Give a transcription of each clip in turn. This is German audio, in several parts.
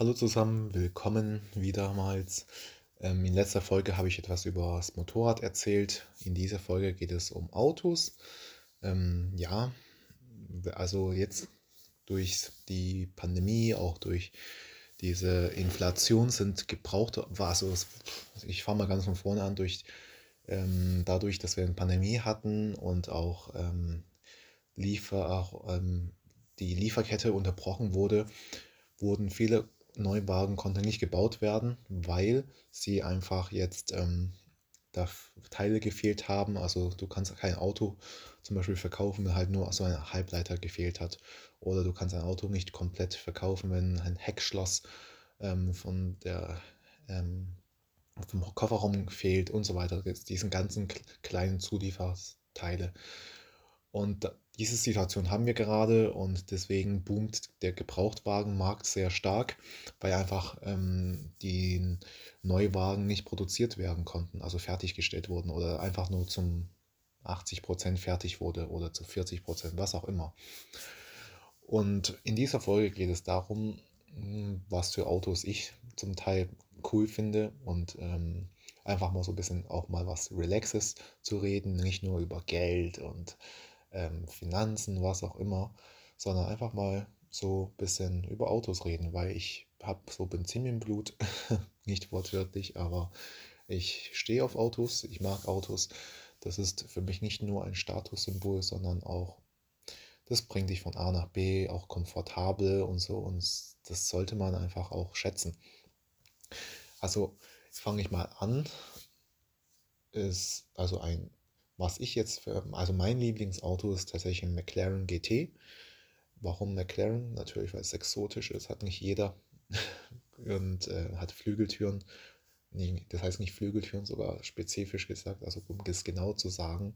Hallo zusammen, willkommen wiedermals. Ähm, in letzter Folge habe ich etwas über das Motorrad erzählt. In dieser Folge geht es um Autos. Ähm, ja, also jetzt durch die Pandemie, auch durch diese Inflation sind gebrauchte, also ich fange mal ganz von vorne an, durch ähm, dadurch, dass wir eine Pandemie hatten und auch ähm, Liefer, auch ähm, die Lieferkette unterbrochen wurde, wurden viele Neuwagen konnten nicht gebaut werden, weil sie einfach jetzt ähm, da Teile gefehlt haben. Also du kannst kein Auto zum Beispiel verkaufen, wenn halt nur so ein Halbleiter gefehlt hat. Oder du kannst ein Auto nicht komplett verkaufen, wenn ein Heckschloss ähm, von der ähm, vom Kofferraum fehlt und so weiter. Diesen ganzen kleinen Zulieferteile. Und diese Situation haben wir gerade und deswegen boomt der Gebrauchtwagenmarkt sehr stark, weil einfach ähm, die Neuwagen nicht produziert werden konnten, also fertiggestellt wurden oder einfach nur zum 80% fertig wurde oder zu 40%, was auch immer. Und in dieser Folge geht es darum, was für Autos ich zum Teil cool finde und ähm, einfach mal so ein bisschen auch mal was Relaxes zu reden, nicht nur über Geld und ähm, Finanzen, was auch immer, sondern einfach mal so ein bisschen über Autos reden, weil ich habe so Benzin im Blut, nicht wortwörtlich, aber ich stehe auf Autos, ich mag Autos. Das ist für mich nicht nur ein Statussymbol, sondern auch, das bringt dich von A nach B, auch komfortabel und so. Und das sollte man einfach auch schätzen. Also, fange ich mal an. Ist also ein was ich jetzt für, also mein Lieblingsauto ist tatsächlich ein McLaren GT. Warum McLaren? Natürlich, weil es exotisch ist, hat nicht jeder und äh, hat Flügeltüren. Nee, das heißt nicht Flügeltüren, sogar spezifisch gesagt, also um es genau zu sagen,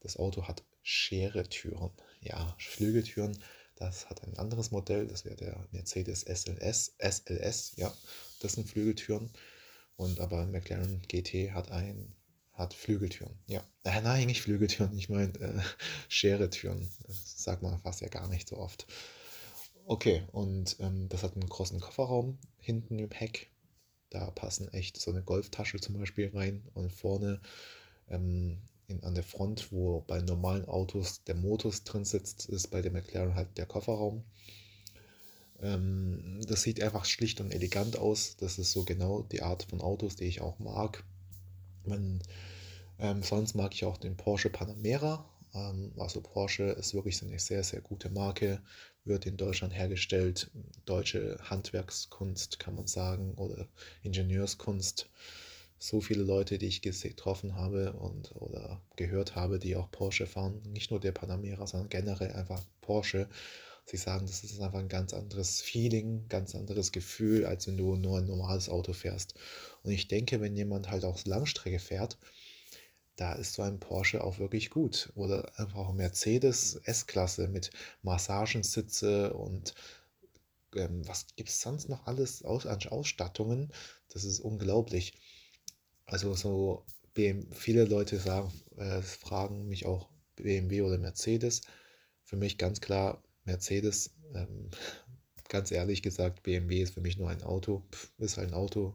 das Auto hat Scheretüren. Ja, Flügeltüren, das hat ein anderes Modell, das wäre der Mercedes SLS, SLS, ja, das sind Flügeltüren. Und aber McLaren GT hat ein hat Flügeltüren. Ja. Äh, nein, nicht Flügeltüren, ich meine äh, Scheretüren. Das sagt man fast ja gar nicht so oft. Okay, und ähm, das hat einen großen Kofferraum hinten im Heck. Da passen echt so eine Golftasche zum Beispiel rein. Und vorne ähm, in, an der Front, wo bei normalen Autos der Motor drin sitzt, ist bei dem McLaren halt der Kofferraum. Ähm, das sieht einfach schlicht und elegant aus. Das ist so genau die Art von Autos, die ich auch mag. Man, ähm, sonst mag ich auch den Porsche Panamera. Ähm, also Porsche ist wirklich eine sehr, sehr gute Marke, wird in Deutschland hergestellt. Deutsche Handwerkskunst kann man sagen oder Ingenieurskunst. So viele Leute, die ich getroffen habe und oder gehört habe, die auch Porsche fahren, nicht nur der Panamera, sondern generell einfach Porsche. Sie sagen, das ist einfach ein ganz anderes Feeling, ganz anderes Gefühl, als wenn du nur ein normales Auto fährst. Und ich denke, wenn jemand halt auch Langstrecke fährt, da ist so ein Porsche auch wirklich gut. Oder einfach Mercedes S-Klasse mit Massagensitze und ähm, was gibt es sonst noch alles aus, an Ausstattungen? Das ist unglaublich. Also so viele Leute sagen, äh, fragen mich auch BMW oder Mercedes. Für mich ganz klar Mercedes. Ähm, ganz ehrlich gesagt, BMW ist für mich nur ein Auto. Pff, ist halt ein Auto,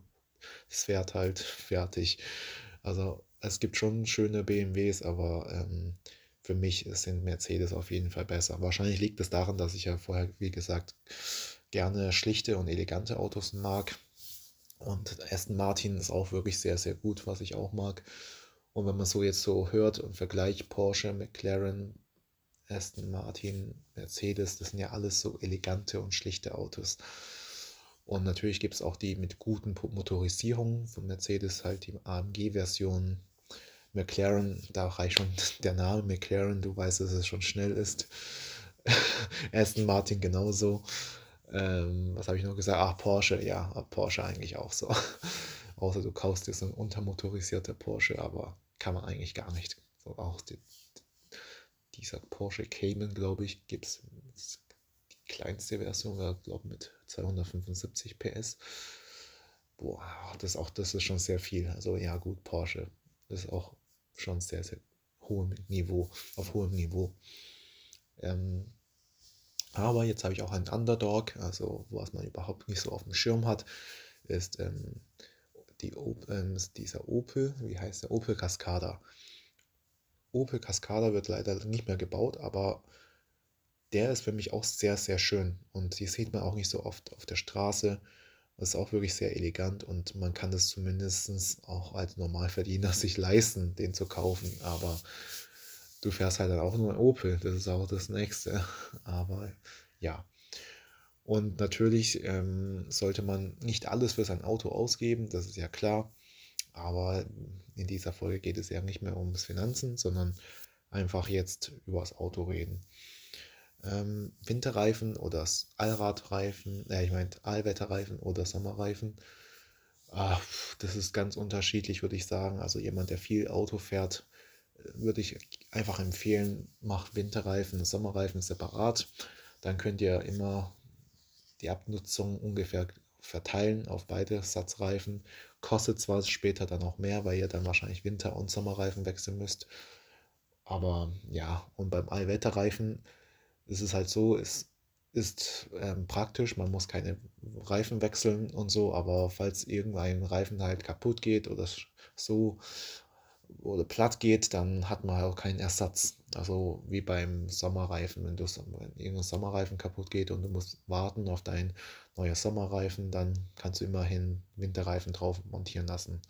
es fährt halt fertig. Also es gibt schon schöne BMWs, aber ähm, für mich sind Mercedes auf jeden Fall besser. Wahrscheinlich liegt es daran, dass ich ja vorher, wie gesagt, gerne schlichte und elegante Autos mag. Und Aston Martin ist auch wirklich sehr, sehr gut, was ich auch mag. Und wenn man so jetzt so hört und vergleicht Porsche, McLaren, Aston Martin, Mercedes, das sind ja alles so elegante und schlichte Autos. Und natürlich gibt es auch die mit guten Motorisierungen von Mercedes, halt die AMG-Version. McLaren, da reicht schon der Name McLaren, du weißt, dass es schon schnell ist. Aston Martin genauso. Ähm, was habe ich noch gesagt? Ach, Porsche, ja, Porsche eigentlich auch so. Außer du kaufst dir so ein untermotorisierter Porsche, aber kann man eigentlich gar nicht. So auch die, dieser Porsche Cayman, glaube ich, gibt es kleinste Version glaube mit 275 PS. Boah, das auch, das ist schon sehr viel. Also ja, gut, Porsche ist auch schon sehr, sehr hohem Niveau, auf hohem Niveau. Ähm, Aber jetzt habe ich auch einen Underdog, also was man überhaupt nicht so auf dem Schirm hat, ist ähm, die, ähm, dieser Opel, wie heißt der? Opel Cascada. Opel Cascada wird leider nicht mehr gebaut, aber der ist für mich auch sehr, sehr schön. Und die sieht man auch nicht so oft auf der Straße. Das ist auch wirklich sehr elegant und man kann das zumindest auch als Normalverdiener sich leisten, den zu kaufen. Aber du fährst halt dann auch nur ein Opel, das ist auch das nächste. Aber ja. Und natürlich ähm, sollte man nicht alles für sein Auto ausgeben, das ist ja klar. Aber in dieser Folge geht es ja nicht mehr ums Finanzen, sondern einfach jetzt über das Auto reden. Ähm, Winterreifen oder Allradreifen, äh, ich meine Allwetterreifen oder Sommerreifen. Ach, das ist ganz unterschiedlich, würde ich sagen. Also jemand, der viel Auto fährt, würde ich einfach empfehlen, macht Winterreifen, Sommerreifen separat. Dann könnt ihr immer die Abnutzung ungefähr verteilen auf beide Satzreifen. Kostet zwar später dann auch mehr, weil ihr dann wahrscheinlich Winter- und Sommerreifen wechseln müsst. Aber ja, und beim Allwetterreifen ist es halt so, es ist ähm, praktisch, man muss keine Reifen wechseln und so, aber falls irgendein Reifen halt kaputt geht oder so oder platt geht, dann hat man halt auch keinen Ersatz. Also wie beim Sommerreifen, wenn, du, wenn irgendein Sommerreifen kaputt geht und du musst warten auf deinen neuen Sommerreifen, dann kannst du immerhin Winterreifen drauf montieren lassen.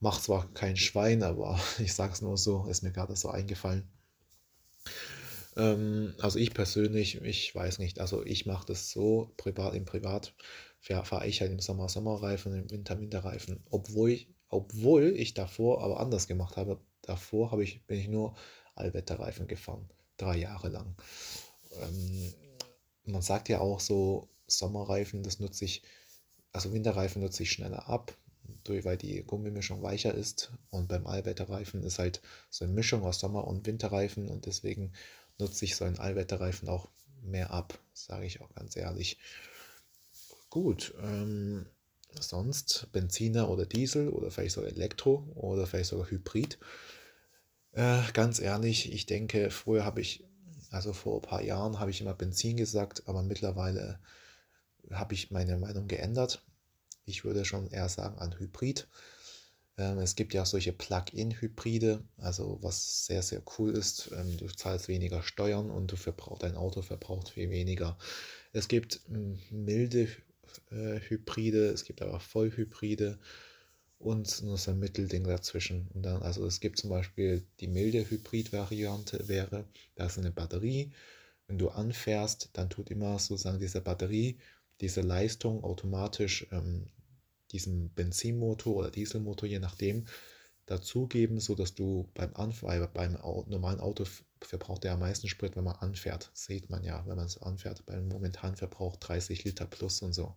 Macht zwar kein Schwein, aber ich sag's nur so, ist mir gerade so eingefallen. Ähm, also ich persönlich, ich weiß nicht, also ich mache das so, privat im Privat fahre ich halt im Sommer Sommerreifen, im Winter Winterreifen, obwohl ich obwohl ich davor aber anders gemacht habe. Davor habe ich, bin ich nur Allwetterreifen gefahren, drei Jahre lang. Ähm, man sagt ja auch so, Sommerreifen, das nutze ich, also Winterreifen nutze ich schneller ab, weil die Gummimischung weicher ist. Und beim Allwetterreifen ist halt so eine Mischung aus Sommer- und Winterreifen und deswegen nutze ich so einen Allwetterreifen auch mehr ab, sage ich auch ganz ehrlich. Gut, ähm, sonst Benziner oder Diesel oder vielleicht sogar Elektro oder vielleicht sogar Hybrid. Äh, ganz ehrlich, ich denke, früher habe ich, also vor ein paar Jahren habe ich immer Benzin gesagt, aber mittlerweile habe ich meine Meinung geändert. Ich würde schon eher sagen an Hybrid. Ähm, es gibt ja solche Plug-in-Hybride, also was sehr, sehr cool ist. Ähm, du zahlst weniger Steuern und du verbrauchst, dein Auto verbraucht viel weniger. Es gibt hm, milde Hybride, es gibt aber Vollhybride und so ein Mittelding dazwischen. Und dann, also es gibt zum Beispiel die milde Hybrid-Variante wäre, da ist eine Batterie. Wenn du anfährst, dann tut immer sozusagen diese Batterie diese Leistung automatisch ähm, diesem Benzinmotor oder Dieselmotor, je nachdem, dazugeben, sodass du beim Anfall, beim normalen Auto verbraucht er am meisten Sprit, wenn man anfährt. Sieht man ja, wenn man es anfährt. Beim momentanen Verbrauch 30 Liter plus und so.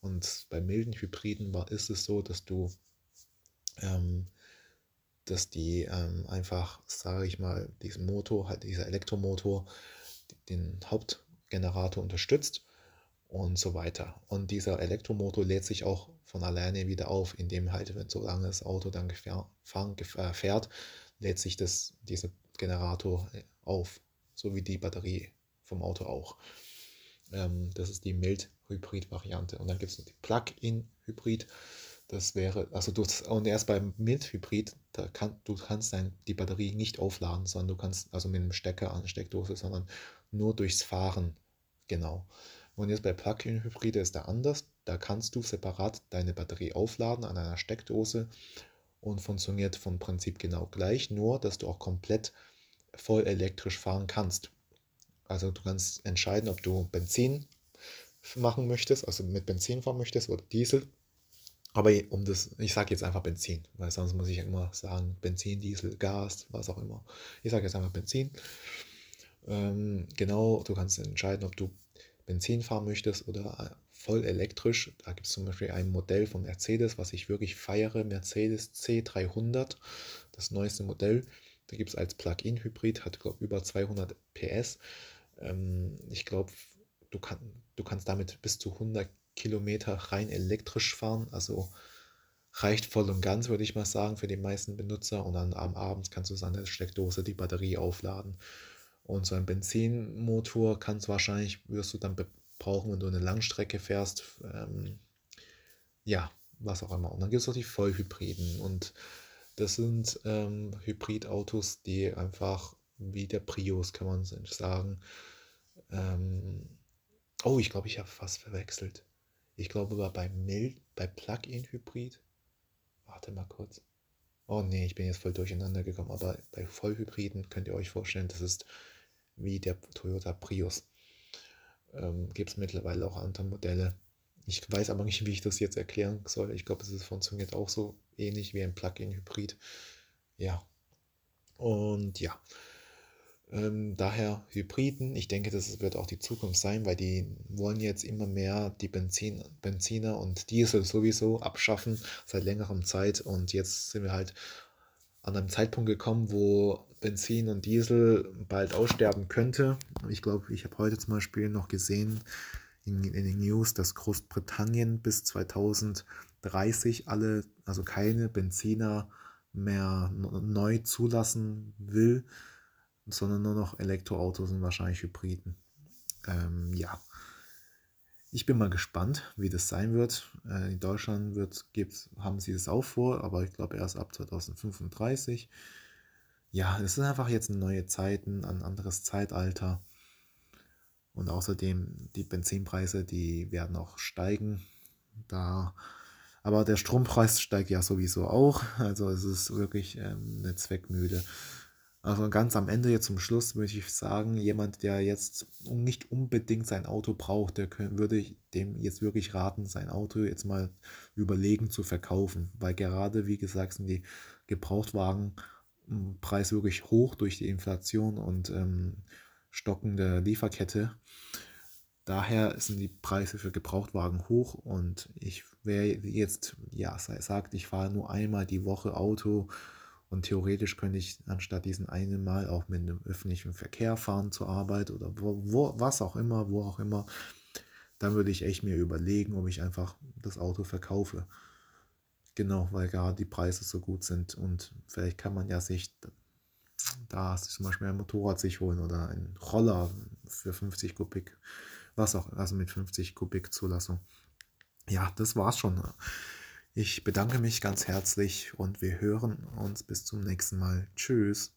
Und bei milden Hybriden war, ist es so, dass du, ähm, dass die ähm, einfach, sage ich mal, diesen Motor, halt dieser Elektromotor, den Hauptgenerator unterstützt und so weiter. Und dieser Elektromotor lädt sich auch von alleine wieder auf, indem halt, wenn solange das Auto dann äh, fährt, lädt sich das, dieser Generator äh, auf, so wie die Batterie vom Auto auch. Ähm, das ist die Mild-Hybrid-Variante. Und dann gibt es noch die Plug-in-Hybrid. Das wäre, also du, und erst beim Mild-Hybrid, da kann, du kannst dein, die Batterie nicht aufladen, sondern du kannst, also mit einem Stecker an Steckdose, sondern nur durchs Fahren, genau. Und jetzt bei Plug-in-Hybride ist da anders. Da kannst du separat deine Batterie aufladen an einer Steckdose und funktioniert vom Prinzip genau gleich, nur dass du auch komplett voll elektrisch fahren kannst. Also du kannst entscheiden, ob du Benzin machen möchtest, also mit Benzin fahren möchtest oder Diesel. Aber um das, ich sage jetzt einfach Benzin, weil sonst muss ich immer sagen Benzin, Diesel, Gas, was auch immer. Ich sage jetzt einfach Benzin. Ähm, genau, du kannst entscheiden, ob du Benzin fahren möchtest oder äh, voll elektrisch, da gibt es zum Beispiel ein Modell von Mercedes, was ich wirklich feiere, Mercedes C300, das neueste Modell. Da gibt es als Plug-in-Hybrid, hat glaube über 200 PS. Ähm, ich glaube, du, kann, du kannst damit bis zu 100 Kilometer rein elektrisch fahren, also reicht voll und ganz, würde ich mal sagen, für die meisten Benutzer. Und dann am Abend kannst du an der Steckdose die Batterie aufladen Und so ein Benzinmotor kannst wahrscheinlich, wirst du dann brauchen, wenn du eine Langstrecke fährst. Ähm, ja, was auch immer. Und dann gibt es auch die Vollhybriden. Und das sind ähm, Hybridautos, die einfach wie der Prius, kann man sagen. Ähm, oh, ich glaube, ich habe fast verwechselt. Ich glaube, bei, bei Plug-in-Hybrid. Warte mal kurz. Oh nee, ich bin jetzt voll durcheinander gekommen. Aber bei Vollhybriden könnt ihr euch vorstellen, das ist wie der Toyota Prius. Ähm, Gibt es mittlerweile auch andere Modelle. Ich weiß aber nicht, wie ich das jetzt erklären soll. Ich glaube, es funktioniert auch so ähnlich wie ein Plug-in-Hybrid. Ja. Und ja. Ähm, daher Hybriden. Ich denke, das wird auch die Zukunft sein, weil die wollen jetzt immer mehr die Benzin, Benziner und Diesel sowieso abschaffen seit längerem Zeit. Und jetzt sind wir halt an einem Zeitpunkt gekommen, wo Benzin und Diesel bald aussterben könnte. Ich glaube, ich habe heute zum Beispiel noch gesehen in, in den News, dass Großbritannien bis 2030 alle, also keine Benziner mehr neu zulassen will, sondern nur noch Elektroautos und wahrscheinlich Hybriden. Ähm, ja, ich bin mal gespannt, wie das sein wird. Äh, in Deutschland wird, gibt, haben sie das auch vor, aber ich glaube erst ab 2035 ja, es sind einfach jetzt neue Zeiten, ein anderes Zeitalter. Und außerdem die Benzinpreise, die werden auch steigen. Da, aber der Strompreis steigt ja sowieso auch. Also es ist wirklich ähm, eine Zweckmüde. Also ganz am Ende jetzt zum Schluss würde ich sagen, jemand, der jetzt nicht unbedingt sein Auto braucht, der können, würde ich dem jetzt wirklich raten, sein Auto jetzt mal überlegen zu verkaufen. Weil gerade, wie gesagt, sind die Gebrauchtwagen Preis wirklich hoch durch die Inflation und ähm, stockende Lieferkette. Daher sind die Preise für Gebrauchtwagen hoch und ich wäre jetzt, ja, sagt, ich fahre nur einmal die Woche Auto und theoretisch könnte ich anstatt diesen einen Mal auch mit dem öffentlichen Verkehr fahren zur Arbeit oder wo, wo, was auch immer, wo auch immer. Dann würde ich echt mir überlegen, ob ich einfach das Auto verkaufe. Genau, weil gerade die Preise so gut sind und vielleicht kann man ja sich da zum Beispiel ein Motorrad sich holen oder ein Roller für 50 Kubik, was auch, also mit 50 Kubik Zulassung. Ja, das war's schon. Ich bedanke mich ganz herzlich und wir hören uns bis zum nächsten Mal. Tschüss.